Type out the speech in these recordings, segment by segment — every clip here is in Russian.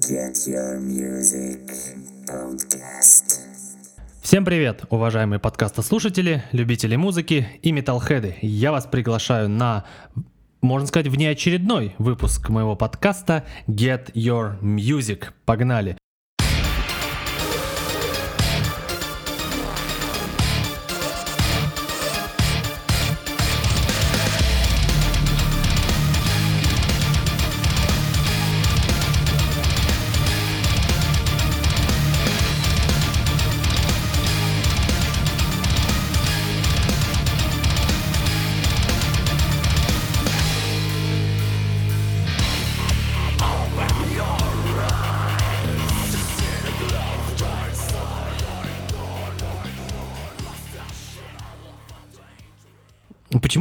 Get Your Music Podcast. Всем привет, уважаемые подкастослушатели, любители музыки и металлхеды. Я вас приглашаю на, можно сказать, внеочередной выпуск моего подкаста Get Your Music. Погнали!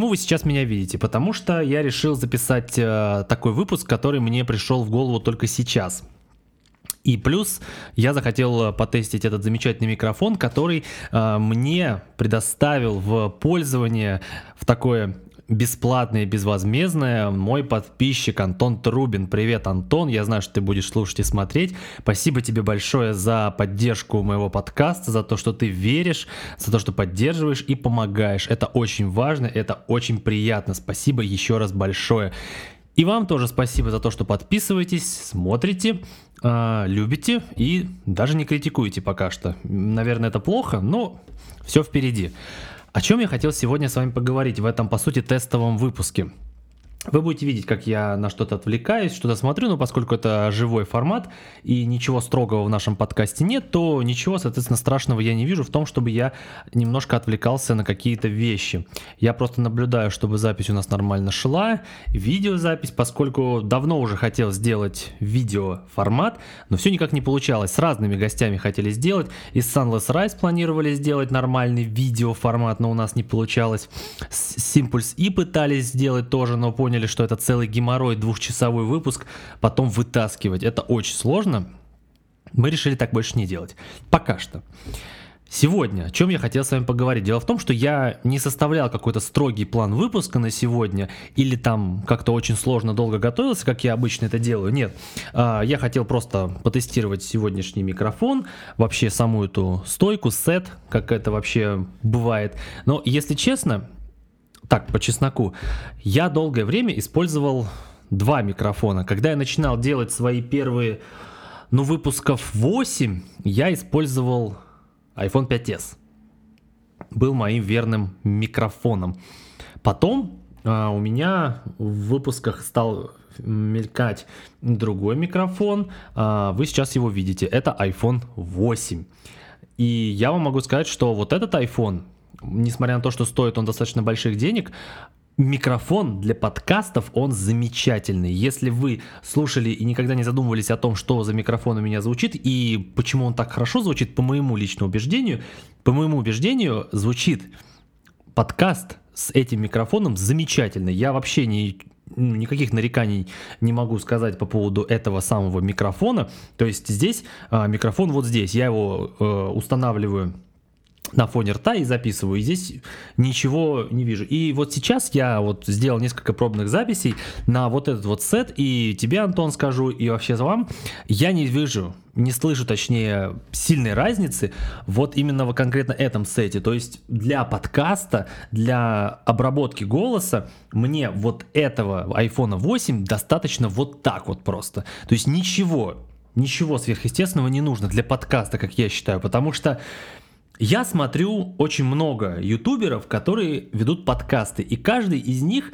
Почему вы сейчас меня видите? Потому что я решил записать э, такой выпуск, который мне пришел в голову только сейчас. И плюс я захотел потестить этот замечательный микрофон, который э, мне предоставил в пользование в такое бесплатное и безвозмездное мой подписчик Антон Трубин. Привет, Антон, я знаю, что ты будешь слушать и смотреть. Спасибо тебе большое за поддержку моего подкаста, за то, что ты веришь, за то, что поддерживаешь и помогаешь. Это очень важно, это очень приятно. Спасибо еще раз большое. И вам тоже спасибо за то, что подписываетесь, смотрите, э, любите и даже не критикуете пока что. Наверное, это плохо, но все впереди. О чем я хотел сегодня с вами поговорить в этом, по сути, тестовом выпуске. Вы будете видеть, как я на что-то отвлекаюсь, что-то смотрю, но поскольку это живой формат и ничего строгого в нашем подкасте нет, то ничего, соответственно, страшного я не вижу в том, чтобы я немножко отвлекался на какие-то вещи. Я просто наблюдаю, чтобы запись у нас нормально шла, видеозапись, поскольку давно уже хотел сделать видеоформат, но все никак не получалось. С разными гостями хотели сделать, и Sunless Rise планировали сделать нормальный видеоформат, но у нас не получалось. С Simpulse и пытались сделать тоже, но поняли, поняли, что это целый геморрой, двухчасовой выпуск, потом вытаскивать. Это очень сложно. Мы решили так больше не делать. Пока что. Сегодня, о чем я хотел с вами поговорить. Дело в том, что я не составлял какой-то строгий план выпуска на сегодня, или там как-то очень сложно долго готовился, как я обычно это делаю. Нет, а, я хотел просто потестировать сегодняшний микрофон, вообще саму эту стойку, сет, как это вообще бывает. Но, если честно, так, по чесноку. Я долгое время использовал два микрофона. Когда я начинал делать свои первые, ну, выпусков 8, я использовал iPhone 5s. Был моим верным микрофоном. Потом а, у меня в выпусках стал мелькать другой микрофон. А, вы сейчас его видите. Это iPhone 8. И я вам могу сказать, что вот этот iPhone несмотря на то, что стоит он достаточно больших денег, микрофон для подкастов, он замечательный. Если вы слушали и никогда не задумывались о том, что за микрофон у меня звучит и почему он так хорошо звучит, по моему личному убеждению, по моему убеждению, звучит подкаст с этим микрофоном замечательно. Я вообще не, никаких нареканий не могу сказать по поводу этого самого микрофона. То есть здесь а, микрофон вот здесь. Я его э, устанавливаю на фоне рта и записываю. И здесь ничего не вижу. И вот сейчас я вот сделал несколько пробных записей на вот этот вот сет. И тебе, Антон, скажу, и вообще за вам, я не вижу, не слышу, точнее, сильной разницы вот именно в конкретно этом сете. То есть для подкаста, для обработки голоса мне вот этого iPhone 8 достаточно вот так вот просто. То есть ничего, ничего сверхъестественного не нужно для подкаста, как я считаю, потому что я смотрю очень много ютуберов, которые ведут подкасты, и каждый из них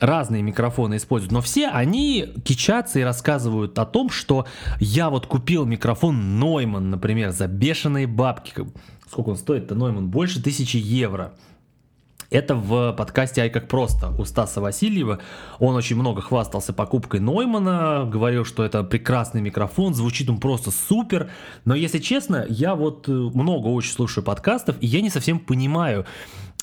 разные микрофоны используют, но все они кичатся и рассказывают о том, что я вот купил микрофон Neumann, например, за бешеные бабки. Сколько он стоит-то, Neumann? Больше тысячи евро. Это в подкасте «Ай как просто» у Стаса Васильева. Он очень много хвастался покупкой Ноймана, говорил, что это прекрасный микрофон, звучит он просто супер. Но если честно, я вот э, много очень слушаю подкастов, и я не совсем понимаю,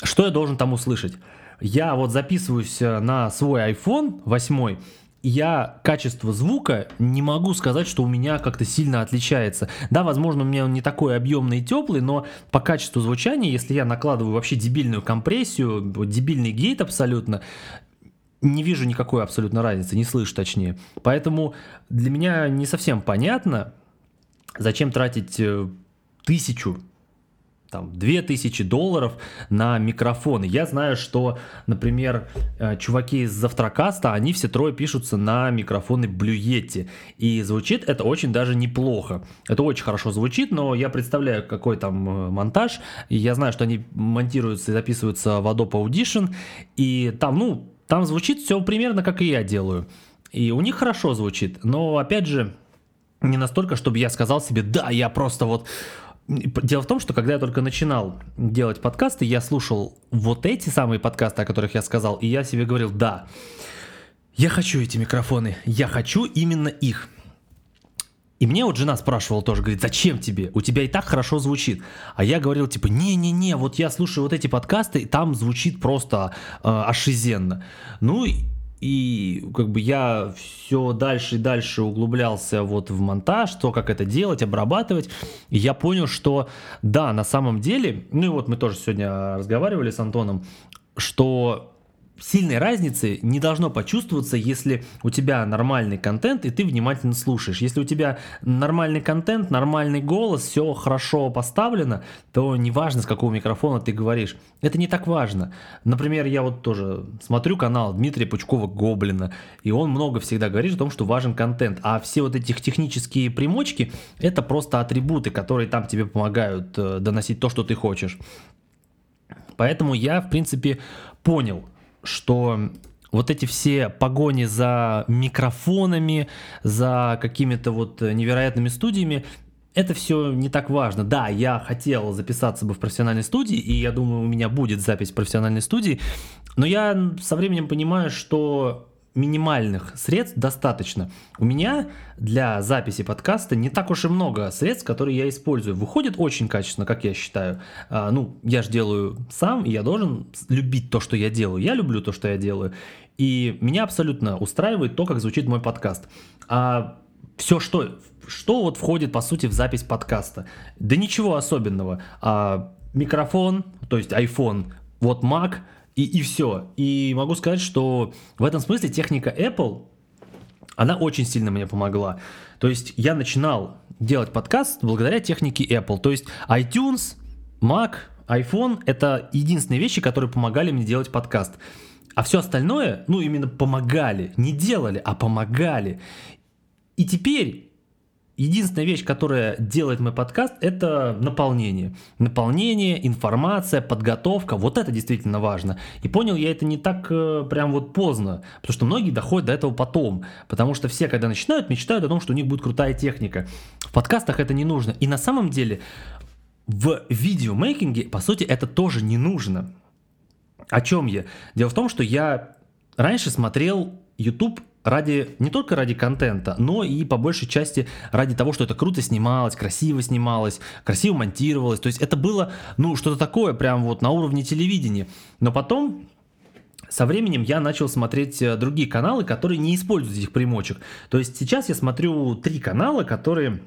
что я должен там услышать. Я вот записываюсь э, на свой iPhone 8, я качество звука не могу сказать, что у меня как-то сильно отличается. Да, возможно, у меня он не такой объемный и теплый, но по качеству звучания, если я накладываю вообще дебильную компрессию, дебильный гейт абсолютно, не вижу никакой абсолютно разницы, не слышу точнее. Поэтому для меня не совсем понятно, зачем тратить э, тысячу там, 2000 долларов на микрофоны. Я знаю, что, например, э, чуваки из Завтракаста, они все трое пишутся на микрофоны Yeti. И звучит это очень даже неплохо. Это очень хорошо звучит, но я представляю, какой там э, монтаж. И я знаю, что они монтируются и записываются в Adobe Audition. И там, ну, там звучит все примерно как и я делаю. И у них хорошо звучит. Но, опять же, не настолько, чтобы я сказал себе, да, я просто вот Дело в том, что когда я только начинал делать подкасты, я слушал вот эти самые подкасты, о которых я сказал, и я себе говорил, да, я хочу эти микрофоны, я хочу именно их. И мне вот жена спрашивала тоже, говорит, зачем тебе? У тебя и так хорошо звучит. А я говорил, типа, не-не-не, вот я слушаю вот эти подкасты, и там звучит просто э, ошизенно. Ну, и как бы я все дальше и дальше углублялся вот в монтаж, то, как это делать, обрабатывать. И я понял, что да, на самом деле, ну и вот мы тоже сегодня разговаривали с Антоном, что сильной разницы не должно почувствоваться, если у тебя нормальный контент и ты внимательно слушаешь. Если у тебя нормальный контент, нормальный голос, все хорошо поставлено, то неважно, с какого микрофона ты говоришь. Это не так важно. Например, я вот тоже смотрю канал Дмитрия Пучкова Гоблина, и он много всегда говорит о том, что важен контент. А все вот эти технические примочки, это просто атрибуты, которые там тебе помогают э, доносить то, что ты хочешь. Поэтому я, в принципе, понял, что вот эти все погони за микрофонами, за какими-то вот невероятными студиями, это все не так важно. Да, я хотел записаться бы в профессиональной студии, и я думаю, у меня будет запись в профессиональной студии, но я со временем понимаю, что минимальных средств достаточно. У меня для записи подкаста не так уж и много средств, которые я использую. Выходит очень качественно, как я считаю. А, ну, я же делаю сам, и я должен любить то, что я делаю. Я люблю то, что я делаю. И меня абсолютно устраивает то, как звучит мой подкаст. А все, что, что вот входит, по сути, в запись подкаста? Да ничего особенного. А, микрофон, то есть iPhone, вот Mac – и, и все. И могу сказать, что в этом смысле техника Apple, она очень сильно мне помогла. То есть я начинал делать подкаст благодаря технике Apple. То есть iTunes, Mac, iPhone — это единственные вещи, которые помогали мне делать подкаст. А все остальное, ну именно помогали, не делали, а помогали. И теперь Единственная вещь, которая делает мой подкаст, это наполнение. Наполнение, информация, подготовка. Вот это действительно важно. И понял я это не так э, прям вот поздно, потому что многие доходят до этого потом. Потому что все, когда начинают, мечтают о том, что у них будет крутая техника. В подкастах это не нужно. И на самом деле в видеомейкинге, по сути, это тоже не нужно. О чем я? Дело в том, что я раньше смотрел YouTube ради, не только ради контента, но и по большей части ради того, что это круто снималось, красиво снималось, красиво монтировалось. То есть это было, ну, что-то такое прям вот на уровне телевидения. Но потом со временем я начал смотреть э, другие каналы, которые не используют этих примочек. То есть сейчас я смотрю три канала, которые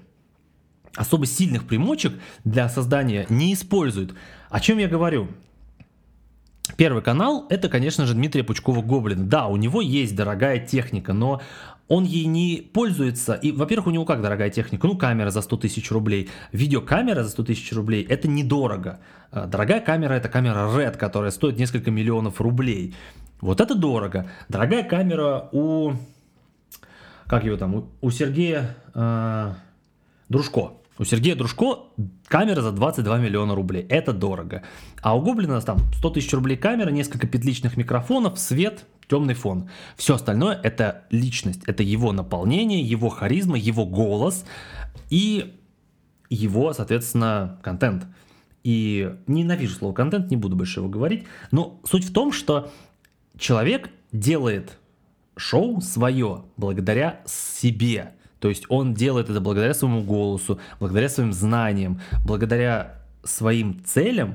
особо сильных примочек для создания не используют. О чем я говорю? Первый канал это, конечно же, Дмитрия Пучкова Гоблин. Да, у него есть дорогая техника, но он ей не пользуется. И, во-первых, у него как дорогая техника? Ну, камера за 100 тысяч рублей. Видеокамера за 100 тысяч рублей – это недорого. А, дорогая камера – это камера Red, которая стоит несколько миллионов рублей. Вот это дорого. Дорогая камера у... Как его там? У, Сергея э, Дружко. У Сергея Дружко камера за 22 миллиона рублей. Это дорого. А у Гоблина там 100 тысяч рублей камера, несколько петличных микрофонов, свет, темный фон. Все остальное это личность, это его наполнение, его харизма, его голос и его, соответственно, контент. И ненавижу слово контент, не буду больше его говорить. Но суть в том, что человек делает шоу свое благодаря себе. То есть он делает это благодаря своему голосу, благодаря своим знаниям, благодаря своим целям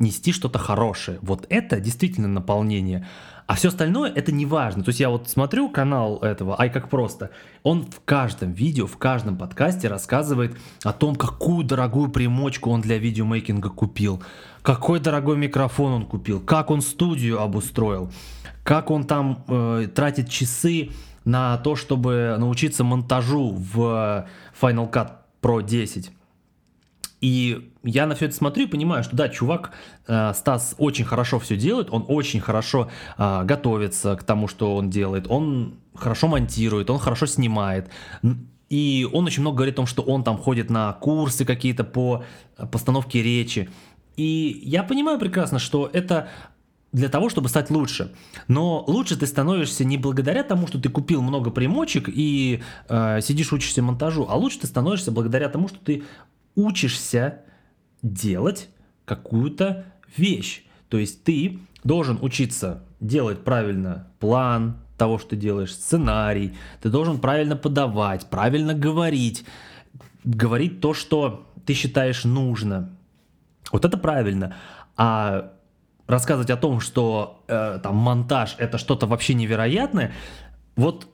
нести что-то хорошее. Вот это действительно наполнение. А все остальное это не важно. То есть я вот смотрю канал этого, ай как просто, он в каждом видео, в каждом подкасте рассказывает о том, какую дорогую примочку он для видеомейкинга купил, какой дорогой микрофон он купил, как он студию обустроил, как он там э, тратит часы на то, чтобы научиться монтажу в Final Cut Pro 10. И я на все это смотрю и понимаю, что да, чувак, э, Стас очень хорошо все делает, он очень хорошо э, готовится к тому, что он делает, он хорошо монтирует, он хорошо снимает. И он очень много говорит о том, что он там ходит на курсы какие-то по постановке речи. И я понимаю прекрасно, что это для того, чтобы стать лучше. Но лучше ты становишься не благодаря тому, что ты купил много примочек и э, сидишь учишься монтажу, а лучше ты становишься благодаря тому, что ты учишься делать какую-то вещь. То есть ты должен учиться делать правильно план того, что ты делаешь, сценарий, ты должен правильно подавать, правильно говорить, говорить то, что ты считаешь нужно. Вот это правильно. А рассказывать о том, что э, там монтаж это что-то вообще невероятное, вот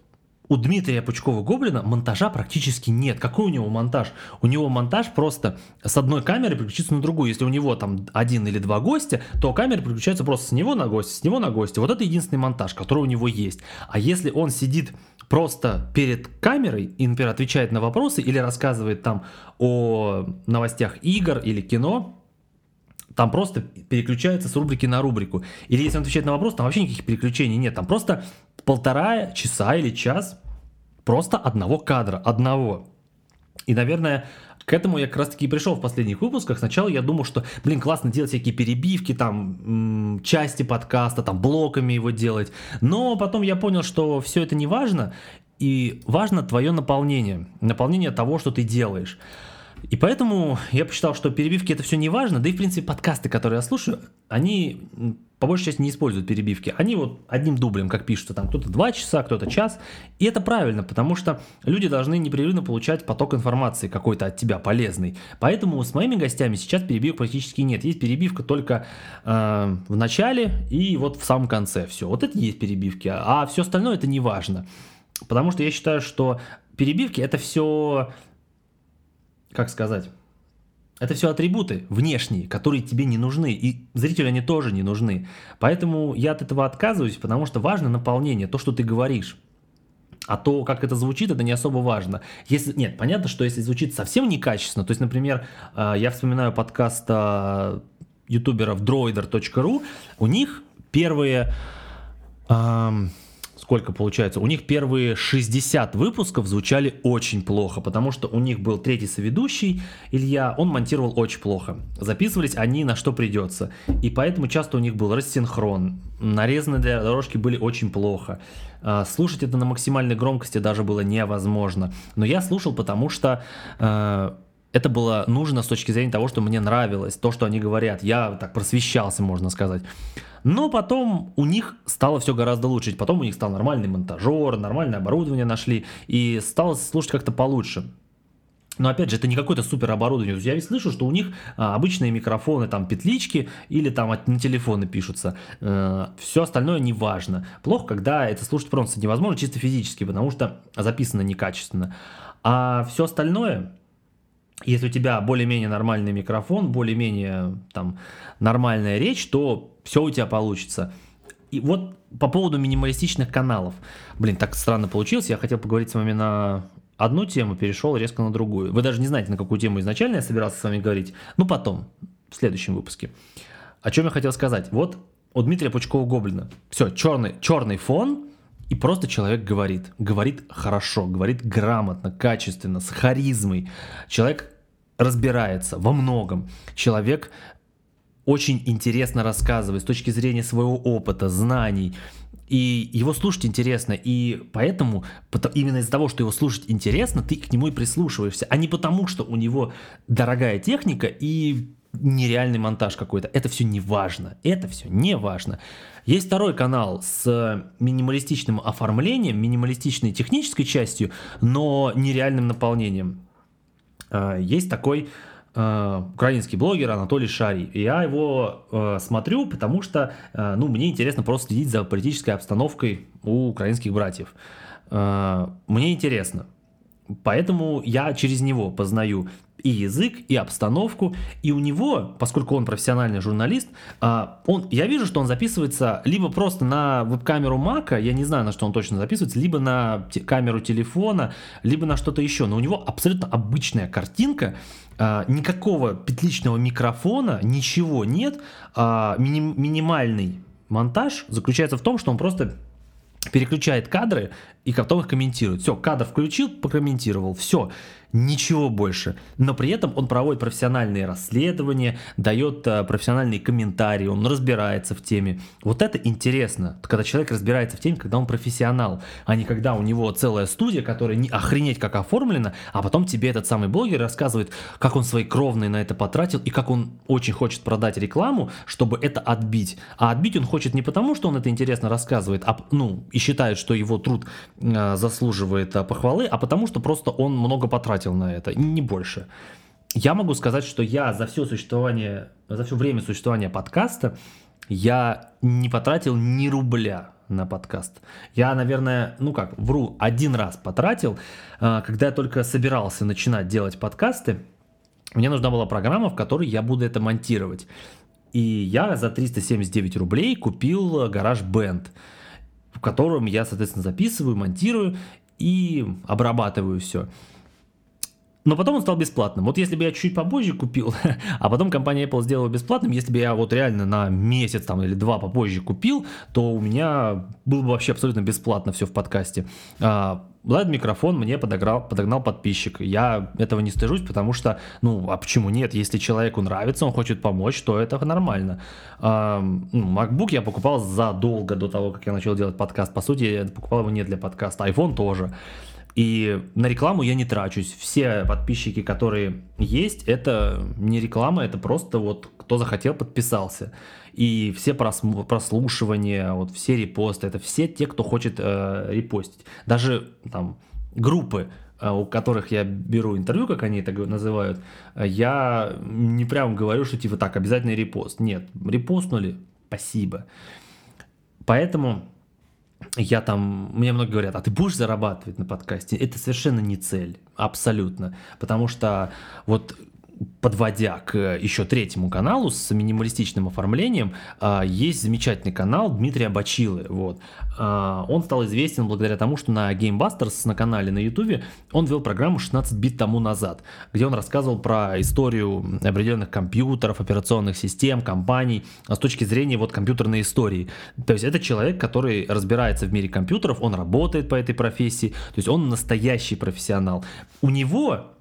у Дмитрия Пучкова-Гоблина монтажа практически нет. Какой у него монтаж? У него монтаж просто с одной камеры переключиться на другую. Если у него там один или два гостя, то камера переключается просто с него на гостя, с него на гостя. Вот это единственный монтаж, который у него есть. А если он сидит просто перед камерой и, например, отвечает на вопросы или рассказывает там о новостях игр или кино, там просто переключается с рубрики на рубрику. Или если он отвечает на вопрос, там вообще никаких переключений нет. Там просто полтора часа или час просто одного кадра, одного. И, наверное, к этому я как раз таки и пришел в последних выпусках. Сначала я думал, что, блин, классно делать всякие перебивки, там, части подкаста, там, блоками его делать. Но потом я понял, что все это не важно, и важно твое наполнение, наполнение того, что ты делаешь. И поэтому я посчитал, что перебивки это все не важно, да и в принципе подкасты, которые я слушаю, они по большей части не используют перебивки. Они вот одним дублем, как пишут, там кто-то два часа, кто-то час. И это правильно, потому что люди должны непрерывно получать поток информации какой-то от тебя полезный. Поэтому с моими гостями сейчас перебивок практически нет. Есть перебивка только э, в начале и вот в самом конце. Все, вот это есть перебивки, а все остальное это не важно. Потому что я считаю, что перебивки это все как сказать, это все атрибуты внешние, которые тебе не нужны, и зрителю они тоже не нужны. Поэтому я от этого отказываюсь, потому что важно наполнение, то, что ты говоришь. А то, как это звучит, это не особо важно. Если, нет, понятно, что если звучит совсем некачественно, то есть, например, э, я вспоминаю подкаст э, ютуберов droider.ru, у них первые сколько получается, у них первые 60 выпусков звучали очень плохо, потому что у них был третий соведущий, Илья, он монтировал очень плохо. Записывались они на что придется. И поэтому часто у них был рассинхрон, нарезанные дорожки были очень плохо. А, слушать это на максимальной громкости даже было невозможно. Но я слушал, потому что э, это было нужно с точки зрения того, что мне нравилось, то, что они говорят. Я так просвещался, можно сказать. Но потом у них стало все гораздо лучше. Потом у них стал нормальный монтажер, нормальное оборудование нашли, и стало слушать как-то получше. Но опять же, это не какое-то супер оборудование. Я ведь слышу, что у них а, обычные микрофоны, там петлички или там на телефоны пишутся. Э, все остальное не важно. Плохо, когда это слушать просто невозможно чисто физически, потому что записано некачественно. А все остальное, если у тебя более-менее нормальный микрофон, более-менее там нормальная речь, то все у тебя получится. И вот по поводу минималистичных каналов. Блин, так странно получилось. Я хотел поговорить с вами на одну тему, перешел резко на другую. Вы даже не знаете, на какую тему изначально я собирался с вами говорить. Ну, потом, в следующем выпуске. О чем я хотел сказать? Вот у Дмитрия Пучкова-Гоблина. Все, черный, черный фон, и просто человек говорит. Говорит хорошо, говорит грамотно, качественно, с харизмой. Человек разбирается во многом. Человек очень интересно рассказывает с точки зрения своего опыта, знаний. И его слушать интересно, и поэтому именно из-за того, что его слушать интересно, ты к нему и прислушиваешься, а не потому, что у него дорогая техника и нереальный монтаж какой-то. Это все не важно. Это все не важно. Есть второй канал с минималистичным оформлением, минималистичной технической частью, но нереальным наполнением. А, есть такой а, украинский блогер Анатолий Шарий. Я его э, смотрю, потому что ну, мне интересно просто следить за политической обстановкой у украинских братьев. Мне интересно. Поэтому я через него познаю и язык, и обстановку, и у него, поскольку он профессиональный журналист, а, он, я вижу, что он записывается либо просто на веб-камеру Мака, я не знаю, на что он точно записывается, либо на камеру телефона, либо на что-то еще, но у него абсолютно обычная картинка, а, никакого петличного микрофона, ничего нет, а, миним, минимальный монтаж заключается в том, что он просто переключает кадры и потом их комментирует. Все, кадр включил, прокомментировал, все ничего больше. Но при этом он проводит профессиональные расследования, дает э, профессиональные комментарии, он разбирается в теме. Вот это интересно, когда человек разбирается в теме, когда он профессионал, а не когда у него целая студия, которая не охренеть как оформлена, а потом тебе этот самый блогер рассказывает, как он свои кровные на это потратил и как он очень хочет продать рекламу, чтобы это отбить. А отбить он хочет не потому, что он это интересно рассказывает, а, ну, и считает, что его труд заслуживает э, похвалы, а потому что просто он много потратил на это, не больше. Я могу сказать, что я за все существование, за все время существования подкаста я не потратил ни рубля на подкаст. Я, наверное, ну как, вру, один раз потратил, а, когда я только собирался начинать делать подкасты. Мне нужна была программа, в которой я буду это монтировать. И я за 379 рублей купил гараж Band, в котором я, соответственно, записываю, монтирую и обрабатываю все. Но потом он стал бесплатным. Вот если бы я чуть попозже купил, а потом компания Apple сделала бесплатным, если бы я вот реально на месяц там или два попозже купил, то у меня было бы вообще абсолютно бесплатно все в подкасте. А, Влад микрофон мне подогнал, подогнал подписчик. Я этого не стыжусь, потому что, ну, а почему нет? Если человеку нравится, он хочет помочь, то это нормально. Ну, MacBook я покупал задолго до того, как я начал делать подкаст. По сути, я покупал его не для подкаста. iPhone тоже. И на рекламу я не трачусь. Все подписчики, которые есть, это не реклама, это просто вот кто захотел, подписался. И все прослушивания, вот все репосты, это все те, кто хочет э, репостить. Даже там группы, э, у которых я беру интервью, как они это называют, я не прям говорю, что типа так, обязательно репост. Нет, репостнули, спасибо. Поэтому я там, мне многие говорят, а ты будешь зарабатывать на подкасте? Это совершенно не цель, абсолютно. Потому что вот подводя к еще третьему каналу с минималистичным оформлением, а, есть замечательный канал Дмитрия Бачилы. Вот. А, он стал известен благодаря тому, что на Gamebusters на канале на YouTube он вел программу 16 бит тому назад, где он рассказывал про историю определенных компьютеров, операционных систем, компаний с точки зрения вот компьютерной истории. То есть это человек, который разбирается в мире компьютеров, он работает по этой профессии, то есть он настоящий профессионал. У него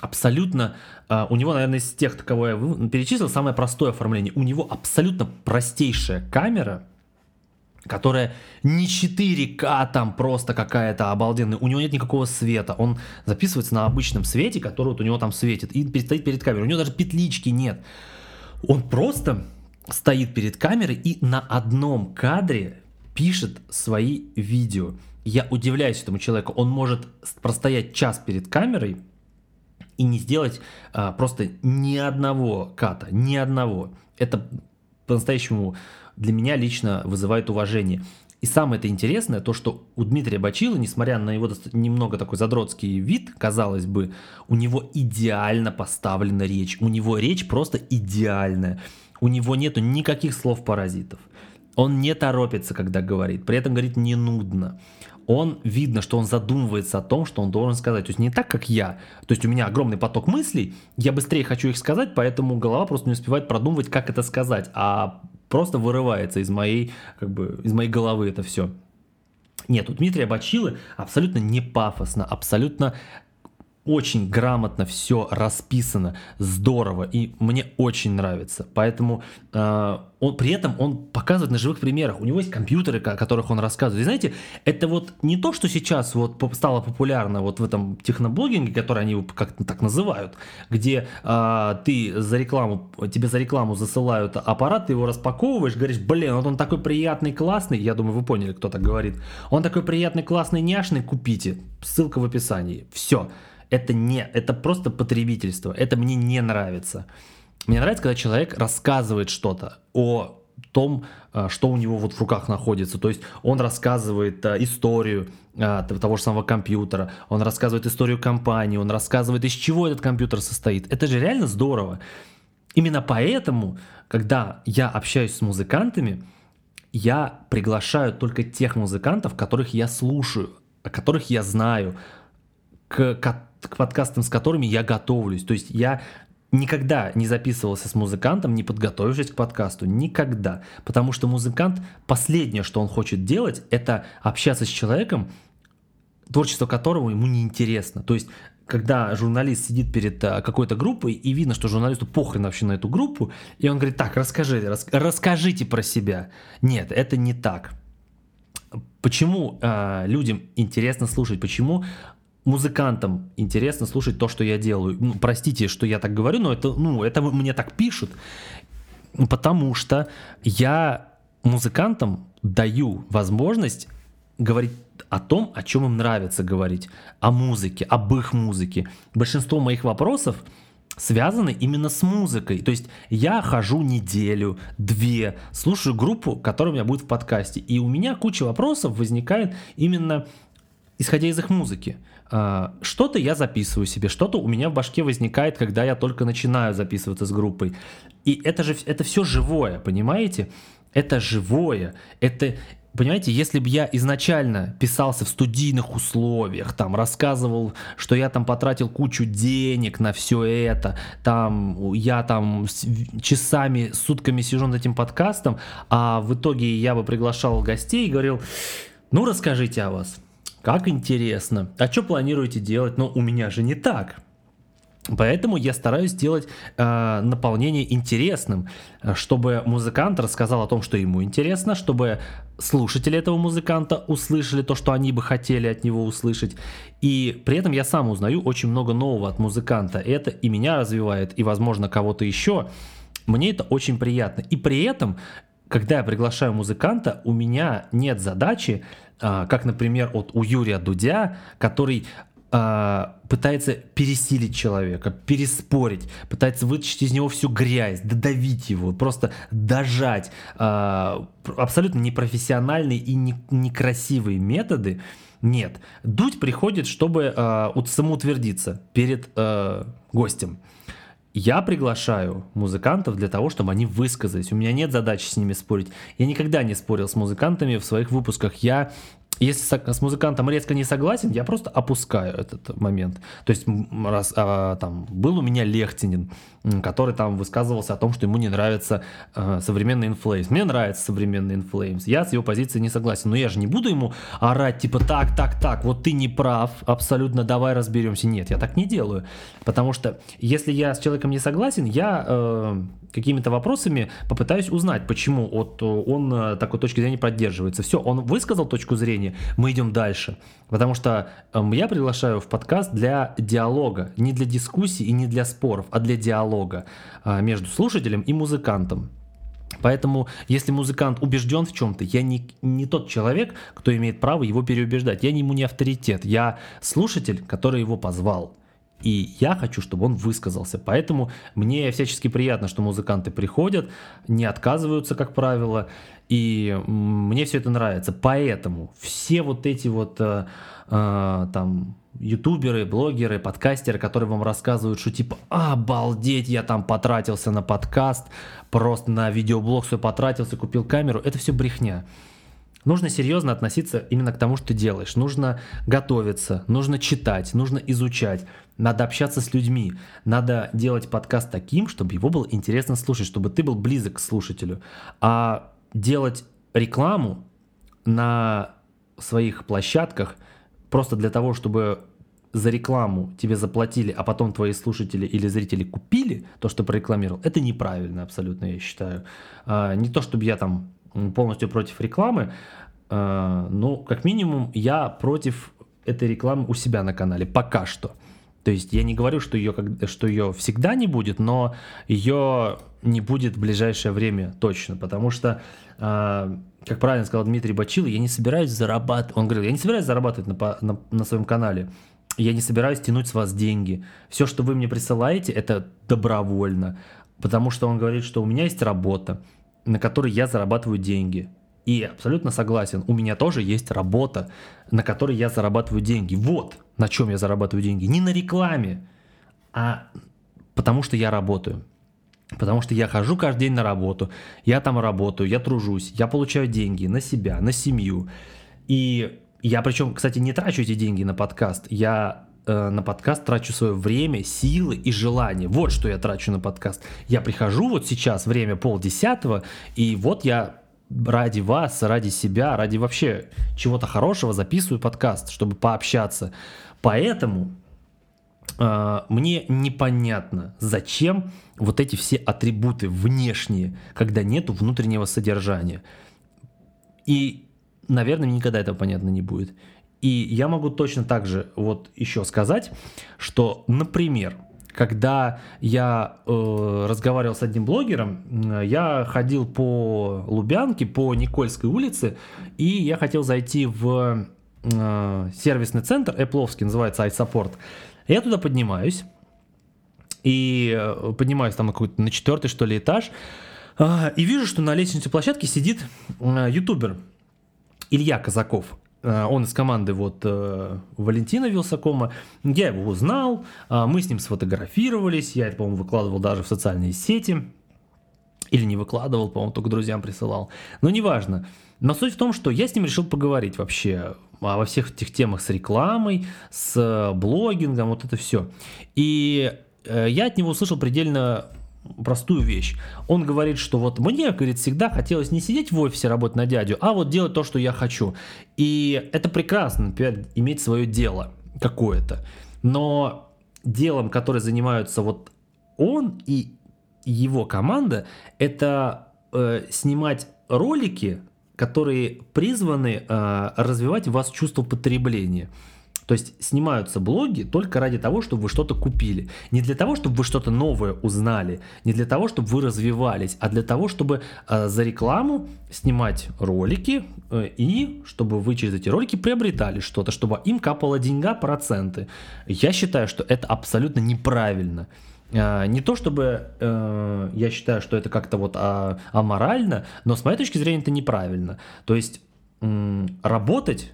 абсолютно, uh, у него, наверное, из тех, кого я перечислил, самое простое оформление. У него абсолютно простейшая камера, которая не 4К там просто какая-то обалденная, у него нет никакого света, он записывается на обычном свете, который вот у него там светит, и стоит перед камерой, у него даже петлички нет. Он просто стоит перед камерой и на одном кадре пишет свои видео. Я удивляюсь этому человеку, он может простоять час перед камерой, и не сделать а, просто ни одного ката, ни одного. Это по-настоящему для меня лично вызывает уважение. И самое это интересное, то что у Дмитрия Бачила, несмотря на его немного такой задротский вид, казалось бы, у него идеально поставлена речь. У него речь просто идеальная. У него нету никаких слов-паразитов. Он не торопится, когда говорит. При этом говорит не нудно он видно, что он задумывается о том, что он должен сказать. То есть не так, как я. То есть у меня огромный поток мыслей, я быстрее хочу их сказать, поэтому голова просто не успевает продумывать, как это сказать, а просто вырывается из моей, как бы, из моей головы это все. Нет, у Дмитрия Бачилы абсолютно не пафосно, абсолютно очень грамотно все расписано, здорово, и мне очень нравится. Поэтому э, он, при этом он показывает на живых примерах. У него есть компьютеры, о которых он рассказывает. И знаете, это вот не то, что сейчас вот стало популярно вот в этом техноблогинге, который они как-то так называют, где э, ты за рекламу, тебе за рекламу засылают аппарат, ты его распаковываешь, говоришь, блин, вот он такой приятный, классный, я думаю, вы поняли, кто так говорит. Он такой приятный, классный, няшный, купите. Ссылка в описании. Все это не, это просто потребительство, это мне не нравится. Мне нравится, когда человек рассказывает что-то о том, э, что у него вот в руках находится. То есть он рассказывает э, историю э, того же самого компьютера, он рассказывает историю компании, он рассказывает, из чего этот компьютер состоит. Это же реально здорово. Именно поэтому, когда я общаюсь с музыкантами, я приглашаю только тех музыкантов, которых я слушаю, о которых я знаю, к, к, к подкастам, с которыми я готовлюсь. То есть я никогда не записывался с музыкантом, не подготовившись к подкасту. Никогда. Потому что музыкант, последнее, что он хочет делать, это общаться с человеком, творчество которого ему неинтересно. То есть когда журналист сидит перед а, какой-то группой, и видно, что журналисту похрен вообще на эту группу, и он говорит, так, расскажите, рас, расскажите про себя. Нет, это не так. Почему э, людям интересно слушать? Почему музыкантам интересно слушать то, что я делаю. Ну, простите, что я так говорю, но это, ну, это мне так пишут, потому что я музыкантам даю возможность говорить о том, о чем им нравится говорить, о музыке, об их музыке. Большинство моих вопросов связаны именно с музыкой. То есть я хожу неделю, две, слушаю группу, которая у меня будет в подкасте, и у меня куча вопросов возникает именно исходя из их музыки. А, что-то я записываю себе, что-то у меня в башке возникает, когда я только начинаю записываться с группой. И это же это все живое, понимаете? Это живое. Это, понимаете, если бы я изначально писался в студийных условиях, там рассказывал, что я там потратил кучу денег на все это, там я там часами, сутками сижу над этим подкастом, а в итоге я бы приглашал гостей и говорил, ну расскажите о вас как интересно. А что планируете делать? Но у меня же не так. Поэтому я стараюсь сделать э, наполнение интересным, чтобы музыкант рассказал о том, что ему интересно, чтобы слушатели этого музыканта услышали то, что они бы хотели от него услышать. И при этом я сам узнаю очень много нового от музыканта. Это и меня развивает, и, возможно, кого-то еще. Мне это очень приятно. И при этом, когда я приглашаю музыканта, у меня нет задачи как, например, вот у Юрия Дудя, который а, пытается пересилить человека, переспорить, пытается вытащить из него всю грязь, додавить его, просто дожать. А, абсолютно непрофессиональные и не, некрасивые методы. Нет. Дудь приходит, чтобы самоутвердиться перед гостем. Я приглашаю музыкантов для того, чтобы они высказались. У меня нет задачи с ними спорить. Я никогда не спорил с музыкантами в своих выпусках. Я если с музыкантом резко не согласен, я просто опускаю этот момент. То есть раз а, там был у меня Лехтинин, который там высказывался о том, что ему не нравится а, современный Inflames. Мне нравится современный Inflames. Я с его позицией не согласен. Но я же не буду ему орать типа так, так, так, вот ты не прав, абсолютно, давай разберемся. Нет, я так не делаю. Потому что если я с человеком не согласен, я э, какими-то вопросами попытаюсь узнать, почему вот он э, такой точки зрения поддерживается. Все, он высказал точку зрения, мы идем дальше. Потому что эм, я приглашаю в подкаст для диалога, не для дискуссий и не для споров, а для диалога э, между слушателем и музыкантом. Поэтому, если музыкант убежден в чем-то, я не, не тот человек, кто имеет право его переубеждать. Я ему не авторитет. Я слушатель, который его позвал. И я хочу, чтобы он высказался. Поэтому мне всячески приятно, что музыканты приходят, не отказываются, как правило. И мне все это нравится. Поэтому все вот эти вот э, э, там ютуберы, блогеры, подкастеры, которые вам рассказывают, что типа обалдеть, я там потратился на подкаст, просто на видеоблог все потратился, купил камеру, это все брехня. Нужно серьезно относиться именно к тому, что ты делаешь. Нужно готовиться, нужно читать, нужно изучать, надо общаться с людьми, надо делать подкаст таким, чтобы его было интересно слушать, чтобы ты был близок к слушателю. А делать рекламу на своих площадках просто для того, чтобы за рекламу тебе заплатили, а потом твои слушатели или зрители купили то, что прорекламировал, это неправильно абсолютно, я считаю. А, не то, чтобы я там полностью против рекламы, э, но как минимум я против этой рекламы у себя на канале пока что. То есть я не говорю, что ее, что ее всегда не будет, но ее не будет в ближайшее время точно, потому что, э, как правильно сказал Дмитрий Бачил, я не собираюсь зарабатывать, он говорил, я не собираюсь зарабатывать на, на, на своем канале, я не собираюсь тянуть с вас деньги. Все, что вы мне присылаете, это добровольно, потому что он говорит, что у меня есть работа, на которой я зарабатываю деньги. И абсолютно согласен, у меня тоже есть работа, на которой я зарабатываю деньги. Вот на чем я зарабатываю деньги. Не на рекламе, а потому что я работаю. Потому что я хожу каждый день на работу, я там работаю, я тружусь, я получаю деньги на себя, на семью. И я причем, кстати, не трачу эти деньги на подкаст. Я э, на подкаст трачу свое время, силы и желание. Вот что я трачу на подкаст. Я прихожу вот сейчас, время полдесятого, и вот я ради вас, ради себя, ради вообще чего-то хорошего записываю подкаст, чтобы пообщаться. Поэтому э, мне непонятно, зачем вот эти все атрибуты внешние, когда нету внутреннего содержания. И, наверное, никогда этого понятно не будет. И я могу точно так же вот еще сказать, что, например, когда я э, разговаривал с одним блогером, я ходил по Лубянке, по Никольской улице, и я хотел зайти в э, сервисный центр, Apple называется iSupport. Я туда поднимаюсь, и э, поднимаюсь там на какой-то на четвертый, что ли, этаж, э, и вижу, что на лестничной площадке сидит ютубер Илья Казаков. Он из команды вот Валентина Вилсакома. Я его узнал, мы с ним сфотографировались, я это, по-моему, выкладывал даже в социальные сети. Или не выкладывал, по-моему, только друзьям присылал. Но неважно. Но суть в том, что я с ним решил поговорить вообще во всех этих темах с рекламой, с блогингом, вот это все. И я от него услышал предельно простую вещь. Он говорит, что вот мне, говорит, всегда хотелось не сидеть в офисе работать на дядю, а вот делать то, что я хочу. И это прекрасно, например, иметь свое дело какое-то. Но делом, которое занимаются вот он и его команда, это э, снимать ролики, которые призваны э, развивать в вас чувство потребления. То есть снимаются блоги только ради того, чтобы вы что-то купили. Не для того, чтобы вы что-то новое узнали, не для того, чтобы вы развивались, а для того, чтобы э, за рекламу снимать ролики э, и чтобы вы через эти ролики приобретали что-то, чтобы им капала деньга, проценты. Я считаю, что это абсолютно неправильно. Uh, не то чтобы uh, я считаю, что это как-то вот uh, аморально, но с моей точки зрения это неправильно. То есть um, работать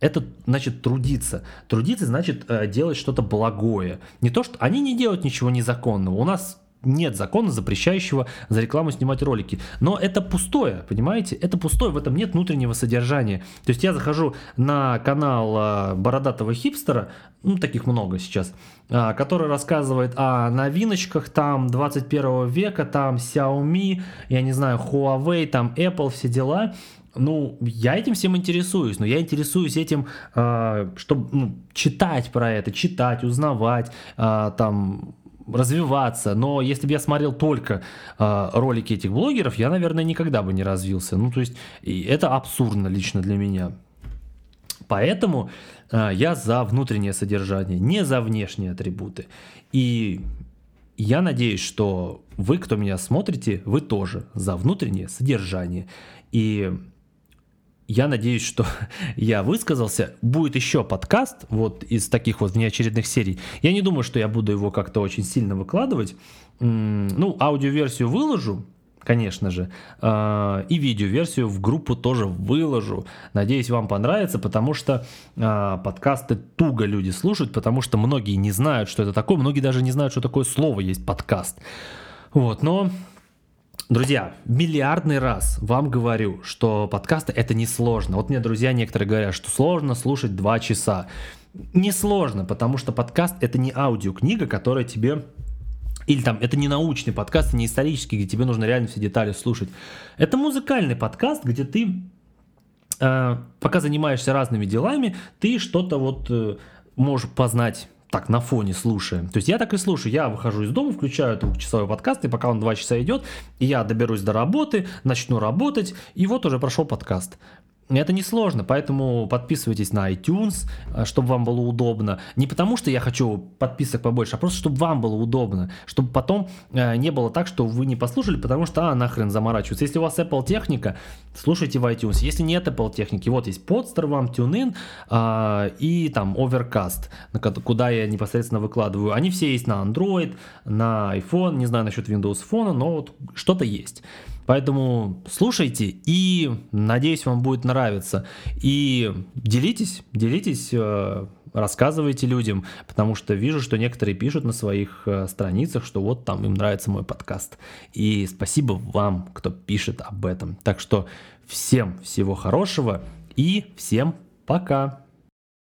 это значит трудиться. Трудиться значит э, делать что-то благое. Не то, что они не делают ничего незаконного. У нас нет закона, запрещающего за рекламу снимать ролики. Но это пустое, понимаете? Это пустое, в этом нет внутреннего содержания. То есть я захожу на канал э, бородатого хипстера, ну таких много сейчас, э, который рассказывает о новиночках там 21 века, там Xiaomi, я не знаю, Huawei, там Apple, все дела. Ну, я этим всем интересуюсь, но я интересуюсь этим, э, чтобы ну, читать про это, читать, узнавать, там развиваться. Но если бы я смотрел только э, ролики этих блогеров, я, наверное, никогда бы не развился. Ну, то есть, это абсурдно лично для меня. Поэтому э, я за внутреннее содержание, не за внешние атрибуты. И я надеюсь, что вы, кто меня смотрите, вы тоже за внутреннее содержание. И я надеюсь, что я высказался. Будет еще подкаст вот из таких вот внеочередных серий. Я не думаю, что я буду его как-то очень сильно выкладывать. Ну, аудиоверсию выложу, конечно же, а, и видеоверсию в группу тоже выложу. Надеюсь, вам понравится, потому что а, подкасты туго люди слушают, потому что многие не знают, что это такое, многие даже не знают, что такое слово есть подкаст. Вот, но Друзья, миллиардный раз вам говорю, что подкасты это не сложно. Вот мне друзья некоторые говорят, что сложно слушать два часа. Не сложно, потому что подкаст это не аудиокнига, которая тебе или там, это не научный подкаст, не исторический, где тебе нужно реально все детали слушать. Это музыкальный подкаст, где ты, э, пока занимаешься разными делами, ты что-то вот э, можешь познать так на фоне слушаем. То есть я так и слушаю. Я выхожу из дома, включаю двухчасовой подкаст, и пока он два часа идет, я доберусь до работы, начну работать, и вот уже прошел подкаст. Это несложно, поэтому подписывайтесь на iTunes, э, чтобы вам было удобно. Не потому, что я хочу подписок побольше, а просто, чтобы вам было удобно. Чтобы потом э, не было так, что вы не послушали, потому что, а, нахрен заморачиваться. Если у вас Apple техника, слушайте в iTunes. Если нет Apple техники, вот есть Podster вам, TuneIn э, и там Overcast, куда я непосредственно выкладываю. Они все есть на Android, на iPhone, не знаю насчет Windows Phone, но вот что-то есть. Поэтому слушайте и надеюсь, вам будет нравиться. И делитесь, делитесь, э, рассказывайте людям, потому что вижу, что некоторые пишут на своих э, страницах, что вот там им нравится мой подкаст. И спасибо вам, кто пишет об этом. Так что всем всего хорошего и всем пока.